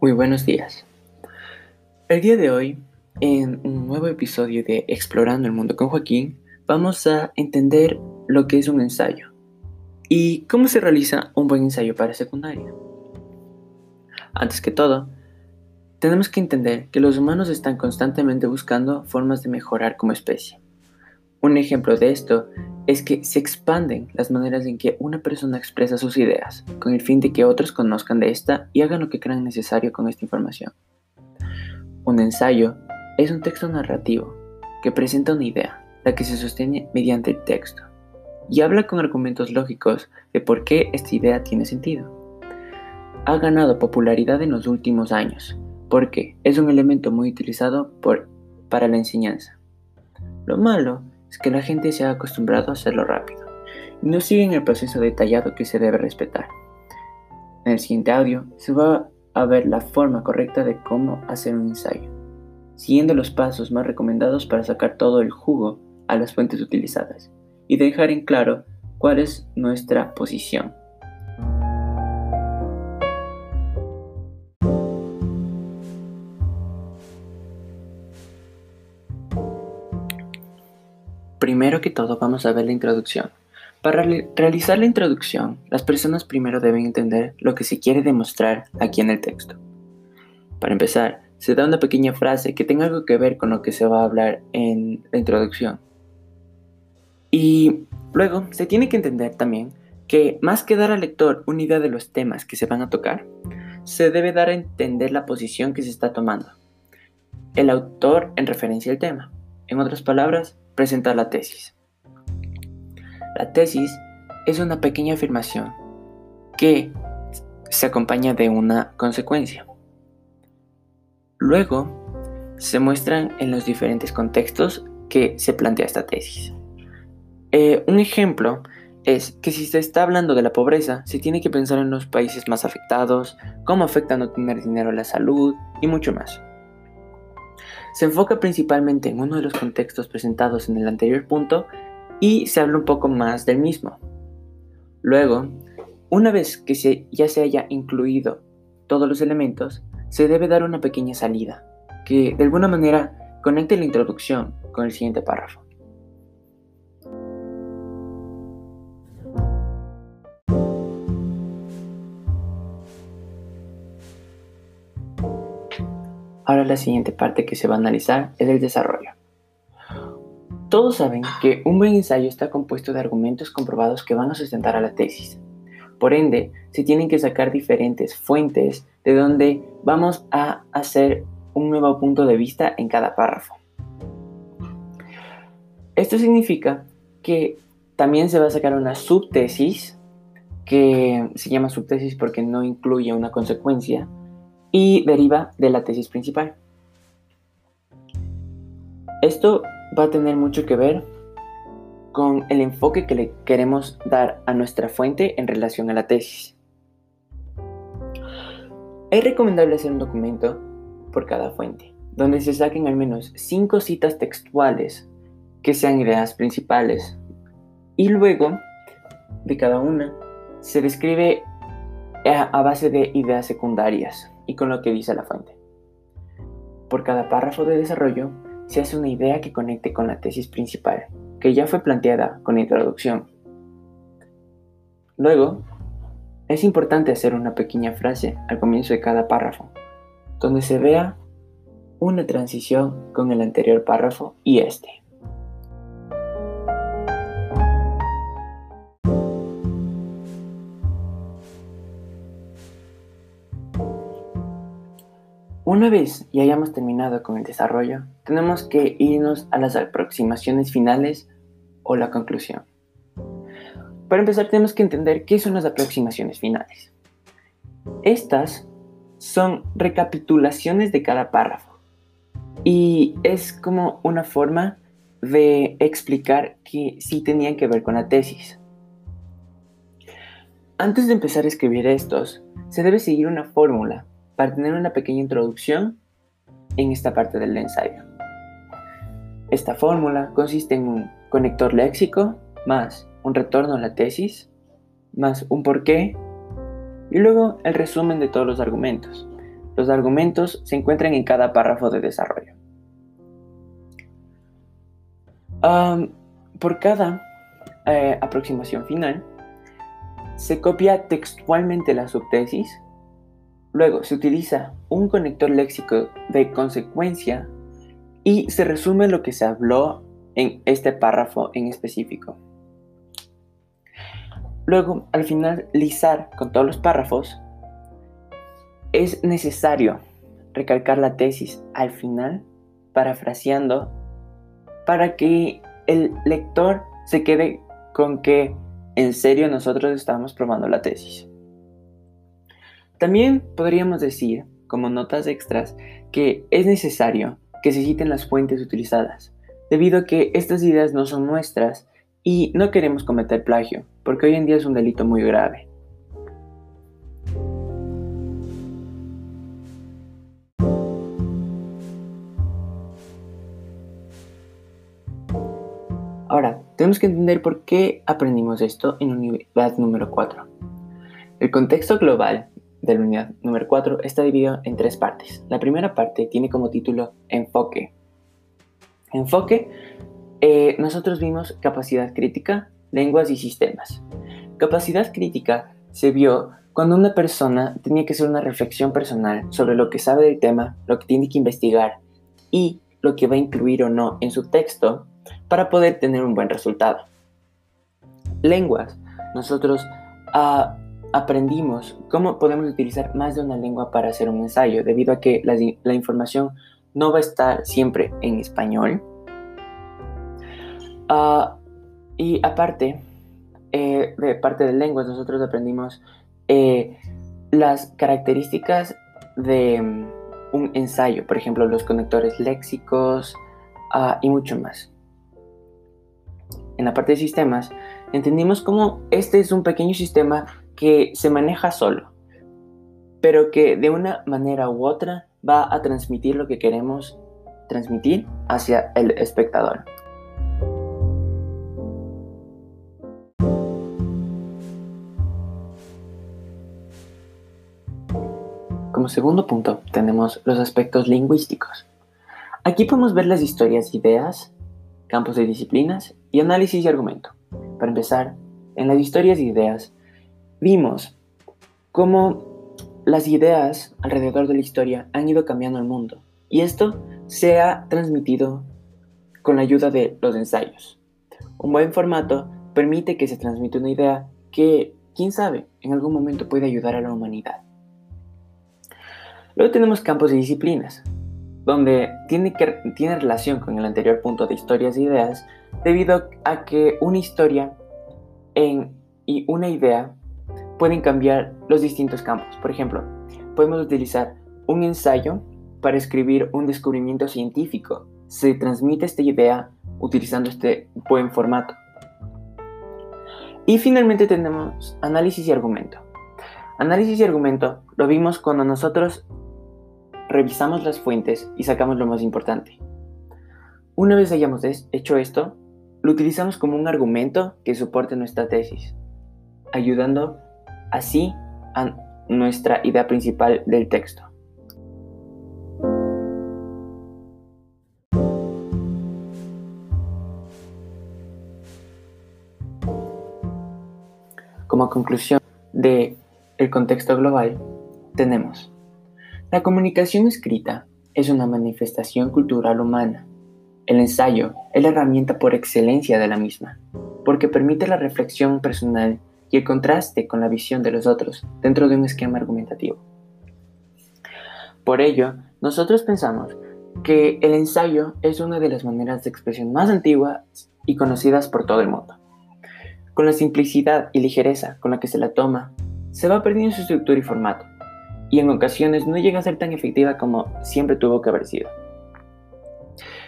Muy buenos días. El día de hoy, en un nuevo episodio de Explorando el Mundo con Joaquín, vamos a entender lo que es un ensayo y cómo se realiza un buen ensayo para secundaria. Antes que todo, tenemos que entender que los humanos están constantemente buscando formas de mejorar como especie. Un ejemplo de esto es que se expanden las maneras en que una persona expresa sus ideas, con el fin de que otros conozcan de esta y hagan lo que crean necesario con esta información. Un ensayo es un texto narrativo que presenta una idea, la que se sostiene mediante el texto, y habla con argumentos lógicos de por qué esta idea tiene sentido. Ha ganado popularidad en los últimos años, porque es un elemento muy utilizado para la enseñanza. Lo malo es que la gente se ha acostumbrado a hacerlo rápido y no siguen el proceso detallado que se debe respetar. En el siguiente audio se va a ver la forma correcta de cómo hacer un ensayo, siguiendo los pasos más recomendados para sacar todo el jugo a las fuentes utilizadas y dejar en claro cuál es nuestra posición. Primero que todo vamos a ver la introducción. Para realizar la introducción, las personas primero deben entender lo que se quiere demostrar aquí en el texto. Para empezar, se da una pequeña frase que tenga algo que ver con lo que se va a hablar en la introducción. Y luego se tiene que entender también que más que dar al lector una idea de los temas que se van a tocar, se debe dar a entender la posición que se está tomando. El autor en referencia al tema. En otras palabras, presentar la tesis. La tesis es una pequeña afirmación que se acompaña de una consecuencia. Luego, se muestran en los diferentes contextos que se plantea esta tesis. Eh, un ejemplo es que si se está hablando de la pobreza, se tiene que pensar en los países más afectados, cómo afecta no tener dinero a la salud y mucho más. Se enfoca principalmente en uno de los contextos presentados en el anterior punto y se habla un poco más del mismo. Luego, una vez que ya se haya incluido todos los elementos, se debe dar una pequeña salida, que de alguna manera conecte la introducción con el siguiente párrafo. Ahora la siguiente parte que se va a analizar es el desarrollo. Todos saben que un buen ensayo está compuesto de argumentos comprobados que van a sustentar a la tesis. Por ende, se tienen que sacar diferentes fuentes de donde vamos a hacer un nuevo punto de vista en cada párrafo. Esto significa que también se va a sacar una subtesis, que se llama subtesis porque no incluye una consecuencia, y deriva de la tesis principal. Esto va a tener mucho que ver con el enfoque que le queremos dar a nuestra fuente en relación a la tesis. Es recomendable hacer un documento por cada fuente, donde se saquen al menos 5 citas textuales que sean ideas principales y luego de cada una se describe a base de ideas secundarias y con lo que dice la fuente. Por cada párrafo de desarrollo se hace una idea que conecte con la tesis principal, que ya fue planteada con introducción. Luego, es importante hacer una pequeña frase al comienzo de cada párrafo, donde se vea una transición con el anterior párrafo y este. Una vez ya hayamos terminado con el desarrollo, tenemos que irnos a las aproximaciones finales o la conclusión. Para empezar tenemos que entender qué son las aproximaciones finales. Estas son recapitulaciones de cada párrafo y es como una forma de explicar que sí tenían que ver con la tesis. Antes de empezar a escribir estos, se debe seguir una fórmula para tener una pequeña introducción en esta parte del ensayo. Esta fórmula consiste en un conector léxico más un retorno a la tesis más un porqué y luego el resumen de todos los argumentos, los argumentos se encuentran en cada párrafo de desarrollo. por cada eh, aproximación final, se copia textualmente la subtesis, luego se utiliza un conector léxico de consecuencia y se resume lo que se habló en este párrafo en específico. Luego, al finalizar con todos los párrafos, es necesario recalcar la tesis al final, parafraseando, para que el lector se quede con que en serio nosotros estamos probando la tesis. También podríamos decir, como notas extras, que es necesario que se citen las fuentes utilizadas, debido a que estas ideas no son nuestras y no queremos cometer plagio, porque hoy en día es un delito muy grave. Ahora, tenemos que entender por qué aprendimos esto en unidad número 4. El contexto global de la unidad número 4 está dividido en tres partes. La primera parte tiene como título Enfoque. Enfoque, eh, nosotros vimos capacidad crítica, lenguas y sistemas. Capacidad crítica se vio cuando una persona tenía que hacer una reflexión personal sobre lo que sabe del tema, lo que tiene que investigar y lo que va a incluir o no en su texto para poder tener un buen resultado. Lenguas. Nosotros ah, aprendimos cómo podemos utilizar más de una lengua para hacer un ensayo, debido a que la, información no va a estar siempre en español. Ah, y aparte, eh, de parte de lenguas, nosotros aprendimos eh, las características de mm, un ensayo, por ejemplo, los conectores léxicos ah, y mucho más en la parte de sistemas, entendimos cómo este es un pequeño sistema que se maneja solo, pero que de una manera u otra va a transmitir lo que queremos transmitir hacia el espectador. Como segundo punto tenemos los aspectos lingüísticos. Aquí podemos ver las historias, ideas, campos de disciplinas y análisis y argumento. Para empezar, en las historias y ideas, vimos cómo las ideas alrededor de la historia han ido cambiando el mundo y esto se ha transmitido con la ayuda de los ensayos. Un buen formato permite que se transmita una idea que, quién sabe, en algún momento puede ayudar a la humanidad. Luego tenemos campos de disciplinas, donde tiene, que, tiene relación con el anterior punto de historias e ideas, debido a que una historia y una idea pueden cambiar los distintos campos. Por ejemplo, podemos utilizar un ensayo para escribir un descubrimiento científico. Se transmite esta idea utilizando este buen formato. Y finalmente tenemos análisis y argumento. Análisis y argumento lo vimos cuando nosotros revisamos las fuentes y sacamos lo más importante. Una vez hayamos hecho esto, lo utilizamos como un argumento que soporte nuestra tesis, ayudando así a nuestra idea principal del texto. Como conclusión de el contexto global, tenemos la comunicación escrita es una manifestación cultural humana. El ensayo es la herramienta por excelencia de la misma, porque permite la reflexión personal y el contraste con la visión de los otros dentro de un esquema argumentativo. Por ello, nosotros pensamos que el ensayo es una de las maneras de expresión más antiguas y conocidas por todo el mundo. Con la simplicidad y ligereza con la que se la toma, se va perdiendo su estructura y formato, y en ocasiones no llega a ser tan efectiva como siempre tuvo que haber sido.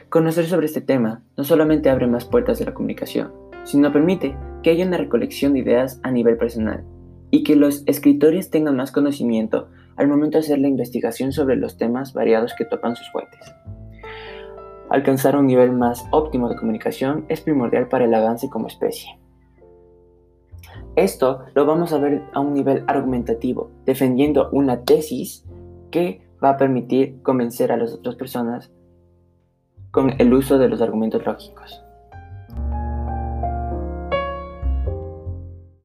Conocer sobre este tema no solamente abre más puertas de la comunicación, sino permite que haya una recolección de ideas a nivel personal y que los escritores tengan más conocimiento al momento de hacer la investigación sobre los temas variados que topan sus fuentes. Alcanzar un nivel más óptimo de comunicación es primordial para el avance como especie. Esto lo vamos a ver a un nivel argumentativo, defendiendo una tesis que va a permitir convencer a las otras personas con el uso de los argumentos lógicos.